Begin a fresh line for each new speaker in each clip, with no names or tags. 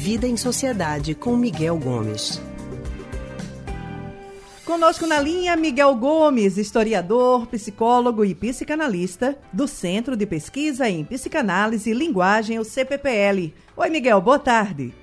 Vida em Sociedade com Miguel Gomes.
Conosco na linha, Miguel Gomes, historiador, psicólogo e psicanalista do Centro de Pesquisa em Psicanálise e Linguagem, o CPPL. Oi, Miguel, boa tarde.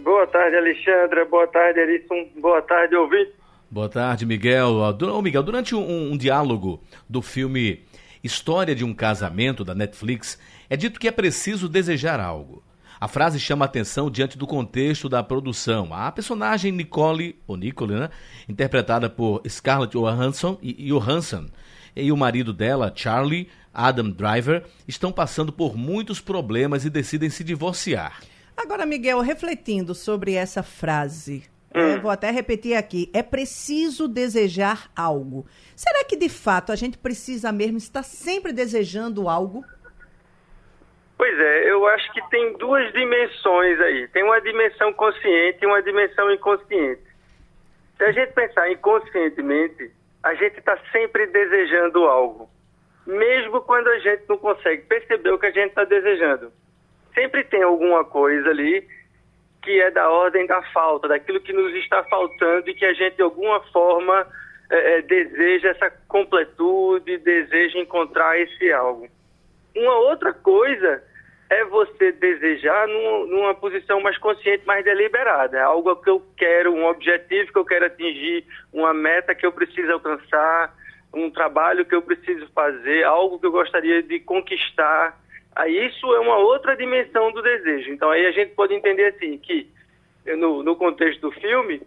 Boa tarde, Alexandra. Boa tarde, Erisson. Boa tarde, ouvinte.
Boa tarde, Miguel. Ô, Miguel, durante um, um diálogo do filme História de um Casamento, da Netflix, é dito que é preciso desejar algo. A frase chama atenção diante do contexto da produção. A personagem Nicole, ou Nicole, né, interpretada por Scarlett Johansson e Johansson, e o marido dela, Charlie Adam Driver, estão passando por muitos problemas e decidem se divorciar.
Agora, Miguel, refletindo sobre essa frase, hum. vou até repetir aqui: é preciso desejar algo. Será que de fato a gente precisa mesmo estar sempre desejando algo?
Pois é, eu acho que tem duas dimensões aí. Tem uma dimensão consciente e uma dimensão inconsciente. Se a gente pensar inconscientemente, a gente está sempre desejando algo, mesmo quando a gente não consegue perceber o que a gente está desejando. Sempre tem alguma coisa ali que é da ordem da falta, daquilo que nos está faltando e que a gente de alguma forma é, deseja essa completude, deseja encontrar esse algo. Uma outra coisa é você desejar numa, numa, posição mais consciente, mais deliberada. É algo que eu quero, um objetivo que eu quero atingir, uma meta que eu preciso alcançar, um trabalho que eu preciso fazer, algo que eu gostaria de conquistar. Aí isso é uma outra dimensão do desejo. Então aí a gente pode entender assim que no, no contexto do filme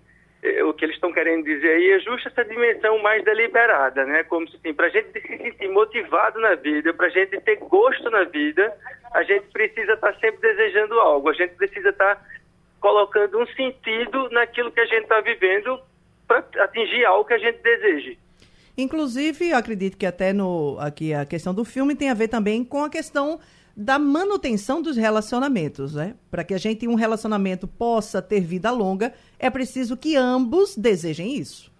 o que eles estão querendo dizer aí é justo essa dimensão mais deliberada, né? Como se assim, para a gente se sentir motivado na vida, para a gente ter gosto na vida, a gente precisa estar tá sempre desejando algo, a gente precisa estar tá colocando um sentido naquilo que a gente está vivendo para atingir algo que a gente deseje.
Inclusive, acredito que até no aqui a questão do filme tem a ver também com a questão da manutenção dos relacionamentos, né? Para que a gente um relacionamento possa ter vida longa, é preciso que ambos desejem isso.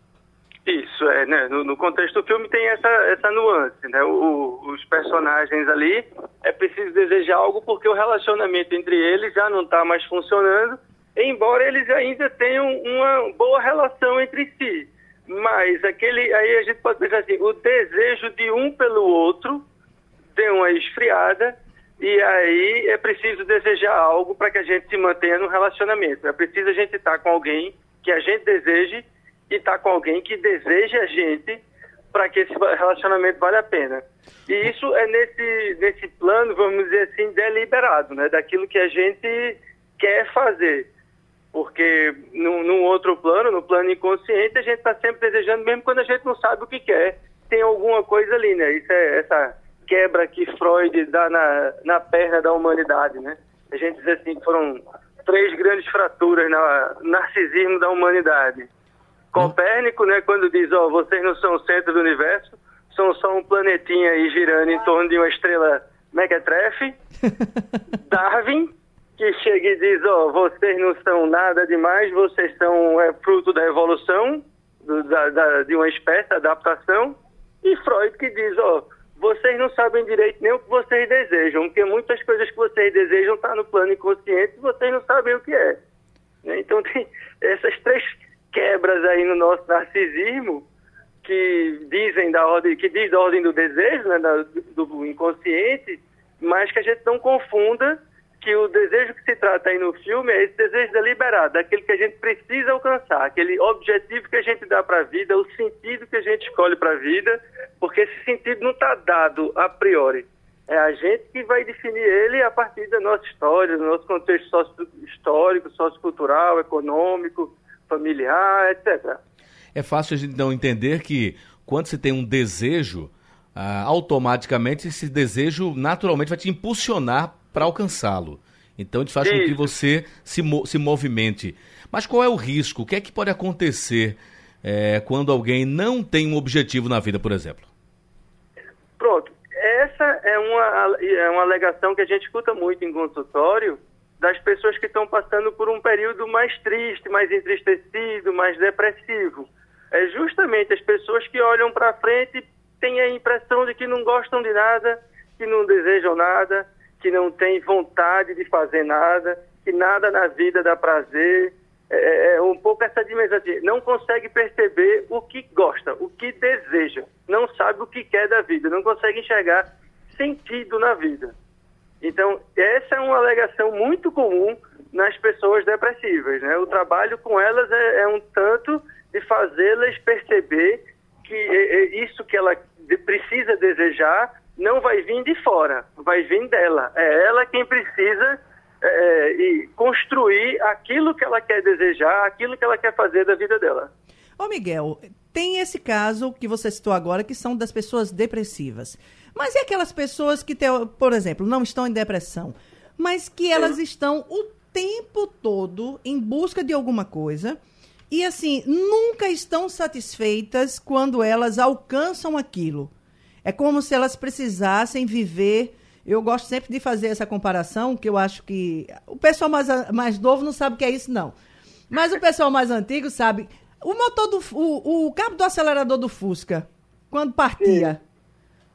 Isso, é, né? No, no contexto do filme tem essa, essa nuance, né? O, os personagens ali, é preciso desejar algo porque o relacionamento entre eles já não está mais funcionando, embora eles ainda tenham uma boa relação entre si. Mas aquele, aí a gente pode pensar assim, o desejo de um pelo outro deu uma esfriada e aí é preciso desejar algo para que a gente se mantenha no relacionamento. É preciso a gente estar com alguém que a gente deseje e estar com alguém que deseje a gente para que esse relacionamento vale a pena. E isso é nesse, nesse plano, vamos dizer assim, deliberado, né? Daquilo que a gente quer fazer. Porque num, num outro plano, no plano inconsciente, a gente está sempre desejando, mesmo quando a gente não sabe o que quer. Tem alguma coisa ali, né? Isso é essa quebra que Freud dá na, na perna da humanidade, né? A gente diz assim que foram três grandes fraturas no narcisismo da humanidade. Copérnico, né, quando diz, ó, oh, vocês não são o centro do universo, são só um planetinha aí girando em torno de uma estrela mequetrefe. Darwin, que chega e diz, ó, oh, vocês não são nada demais, vocês são é, fruto da evolução, do, da, da, de uma espécie, adaptação. E Freud que diz, ó, oh, vocês não sabem direito nem o que vocês desejam, porque muitas coisas que vocês desejam estão tá no plano inconsciente e vocês não sabem o que é. Né? Então tem essas três quebras aí no nosso narcisismo que dizem da ordem, que diz da ordem do desejo, né, do, do inconsciente, mas que a gente não confunda que o desejo que se trata aí no filme é esse desejo deliberado, aquele que a gente precisa alcançar, aquele objetivo que a gente dá para a vida, o sentido que a gente escolhe para a vida, porque esse sentido não está dado a priori. É a gente que vai definir ele a partir da nossa história, do nosso contexto socio histórico, sociocultural, econômico, familiar, etc.
É fácil a gente então entender que quando se tem um desejo, ah, automaticamente esse desejo naturalmente vai te impulsionar para alcançá-lo. Então, isso faz com que você se, se movimente. Mas qual é o risco? O que é que pode acontecer é, quando alguém não tem um objetivo na vida, por exemplo?
Pronto. Essa é uma, é uma alegação que a gente escuta muito em consultório das pessoas que estão passando por um período mais triste, mais entristecido, mais depressivo. É justamente as pessoas que olham para frente e têm a impressão de que não gostam de nada, que não desejam nada, que não tem vontade de fazer nada, que nada na vida dá prazer, é, é, é um pouco essa dimensão de não consegue perceber o que gosta, o que deseja, não sabe o que quer da vida, não consegue enxergar sentido na vida. Então, essa é uma alegação muito comum nas pessoas depressivas. Né? O trabalho com elas é, é um tanto de fazê-las perceber que é, é isso que ela precisa desejar não vai vir de fora, vai vir dela. É ela quem precisa é, e construir aquilo que ela quer desejar, aquilo que ela quer fazer da vida dela.
Ô Miguel, tem esse caso que você citou agora, que são das pessoas depressivas. Mas e aquelas pessoas que, por exemplo, não estão em depressão, mas que elas Sim. estão o tempo todo em busca de alguma coisa e, assim, nunca estão satisfeitas quando elas alcançam aquilo. É como se elas precisassem viver eu gosto sempre de fazer essa comparação, que eu acho que o pessoal mais, mais novo não sabe o que é isso, não. Mas o pessoal mais antigo sabe. O motor do. O, o cabo do acelerador do Fusca, quando partia. Sim.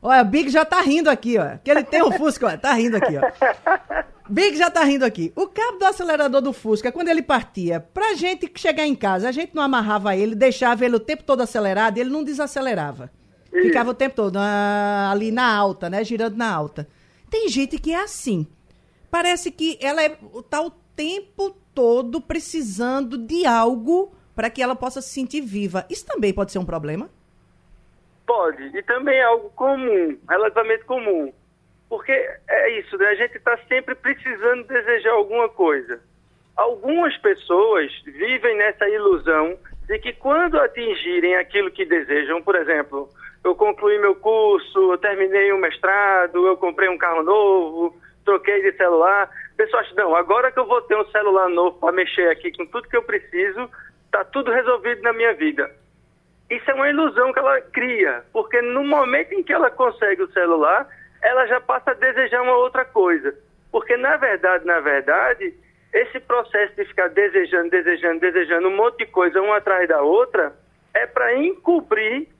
Olha, o Big já tá rindo aqui, ó. Que ele tem um Fusca, ó. Tá rindo aqui, ó. Big já tá rindo aqui. O cabo do acelerador do Fusca, quando ele partia, pra gente chegar em casa, a gente não amarrava ele, deixava ele o tempo todo acelerado e ele não desacelerava. Ficava o tempo todo ah, ali na alta, né? Girando na alta. Tem gente que é assim. Parece que ela está é, o tempo todo precisando de algo para que ela possa se sentir viva. Isso também pode ser um problema?
Pode. E também é algo comum, relativamente comum. Porque é isso, né? A gente está sempre precisando desejar alguma coisa. Algumas pessoas vivem nessa ilusão de que quando atingirem aquilo que desejam, por exemplo, eu concluí meu curso, eu terminei um mestrado, eu comprei um carro novo, troquei de celular. Pessoal não, agora que eu vou ter um celular novo para mexer aqui com tudo que eu preciso, está tudo resolvido na minha vida. Isso é uma ilusão que ela cria, porque no momento em que ela consegue o celular, ela já passa a desejar uma outra coisa. Porque na verdade, na verdade, esse processo de ficar desejando, desejando, desejando um monte de coisa uma atrás da outra, é para encobrir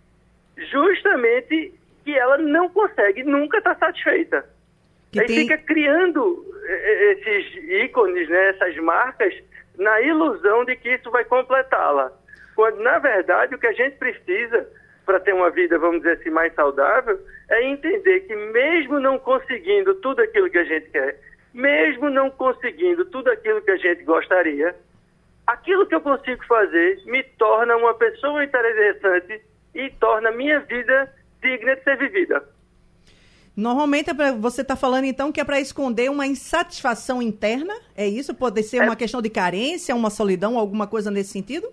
justamente que ela não consegue nunca estar tá satisfeita. Que Aí tem... fica criando eh, eh, esses ícones, né, essas marcas, na ilusão de que isso vai completá-la. Quando, na verdade, o que a gente precisa para ter uma vida, vamos dizer assim, mais saudável, é entender que mesmo não conseguindo tudo aquilo que a gente quer, mesmo não conseguindo tudo aquilo que a gente gostaria, aquilo que eu consigo fazer me torna uma pessoa interessante e torna a minha vida digna de ser vivida.
Normalmente é pra, você está falando então que é para esconder uma insatisfação interna? É isso? Pode ser é. uma questão de carência, uma solidão, alguma coisa nesse sentido?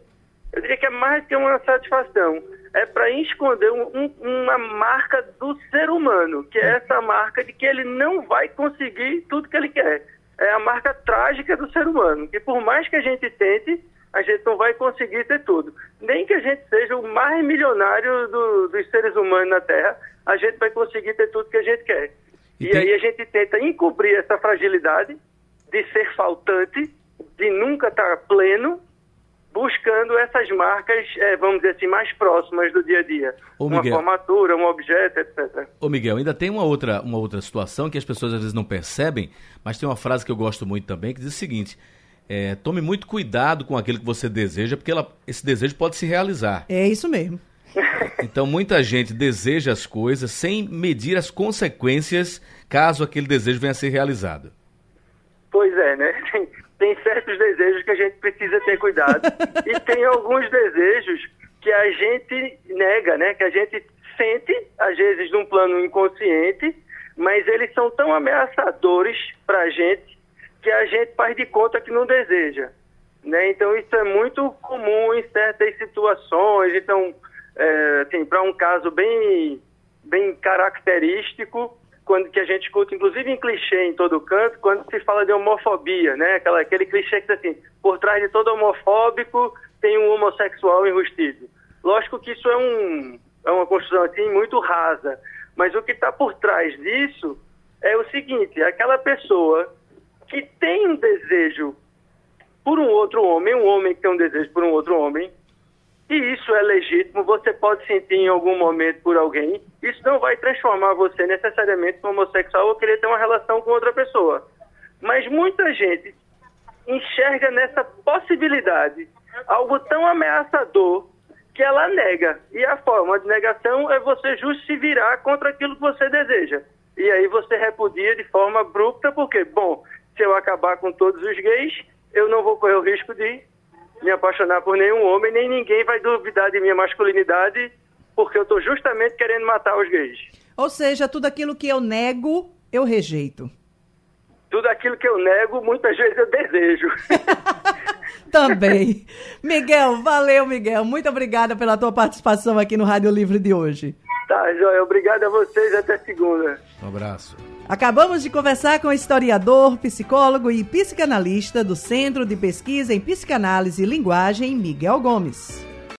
Eu diria que é mais que uma satisfação. É para esconder um, um, uma marca do ser humano, que é essa marca de que ele não vai conseguir tudo que ele quer. É a marca trágica do ser humano, que por mais que a gente tente, a gente não vai conseguir ter tudo. Nem que a gente seja o mais milionário do, dos seres humanos na Terra, a gente vai conseguir ter tudo que a gente quer. E, e tem... aí a gente tenta encobrir essa fragilidade de ser faltante, de nunca estar pleno, buscando essas marcas, é, vamos dizer assim, mais próximas do dia a dia. Ô, uma formatura, um objeto, etc.
Ô Miguel, ainda tem uma outra, uma outra situação que as pessoas às vezes não percebem, mas tem uma frase que eu gosto muito também, que diz o seguinte é, tome muito cuidado com aquilo que você deseja, porque ela, esse desejo pode se realizar.
É isso mesmo.
Então, muita gente deseja as coisas sem medir as consequências caso aquele desejo venha a ser realizado.
Pois é, né? Tem, tem certos desejos que a gente precisa ter cuidado. e tem alguns desejos que a gente nega, né? Que a gente sente, às vezes, num plano inconsciente, mas eles são tão ameaçadores para a gente que a gente faz de conta que não deseja. Né? Então, isso é muito comum em certas situações. Então, é, assim, para um caso bem, bem característico, quando que a gente escuta, inclusive em clichê em todo canto, quando se fala de homofobia, né? Aquela, aquele clichê que assim, por trás de todo homofóbico tem um homossexual enrustido. Lógico que isso é, um, é uma construção assim muito rasa, mas o que está por trás disso é o seguinte, aquela pessoa que tem um desejo por um outro homem, um homem que tem um desejo por um outro homem, e isso é legítimo, você pode sentir em algum momento por alguém, isso não vai transformar você necessariamente em homossexual ou querer ter uma relação com outra pessoa. Mas muita gente enxerga nessa possibilidade algo tão ameaçador que ela nega. E a forma de negação é você justo se virar contra aquilo que você deseja. E aí você repudia de forma abrupta, porque, bom, se eu acabar com todos os gays, eu não vou correr o risco de me apaixonar por nenhum homem, nem ninguém vai duvidar de minha masculinidade, porque eu estou justamente querendo matar os gays.
Ou seja, tudo aquilo que eu nego, eu rejeito.
Tudo aquilo que eu nego, muitas vezes eu desejo.
Também. Miguel, valeu, Miguel. Muito obrigada pela tua participação aqui no Rádio Livre de hoje.
Tá, Joia. Obrigado a vocês. Até segunda.
Um abraço.
Acabamos de conversar com o historiador, psicólogo e psicanalista do Centro de Pesquisa em Psicanálise e Linguagem, Miguel Gomes.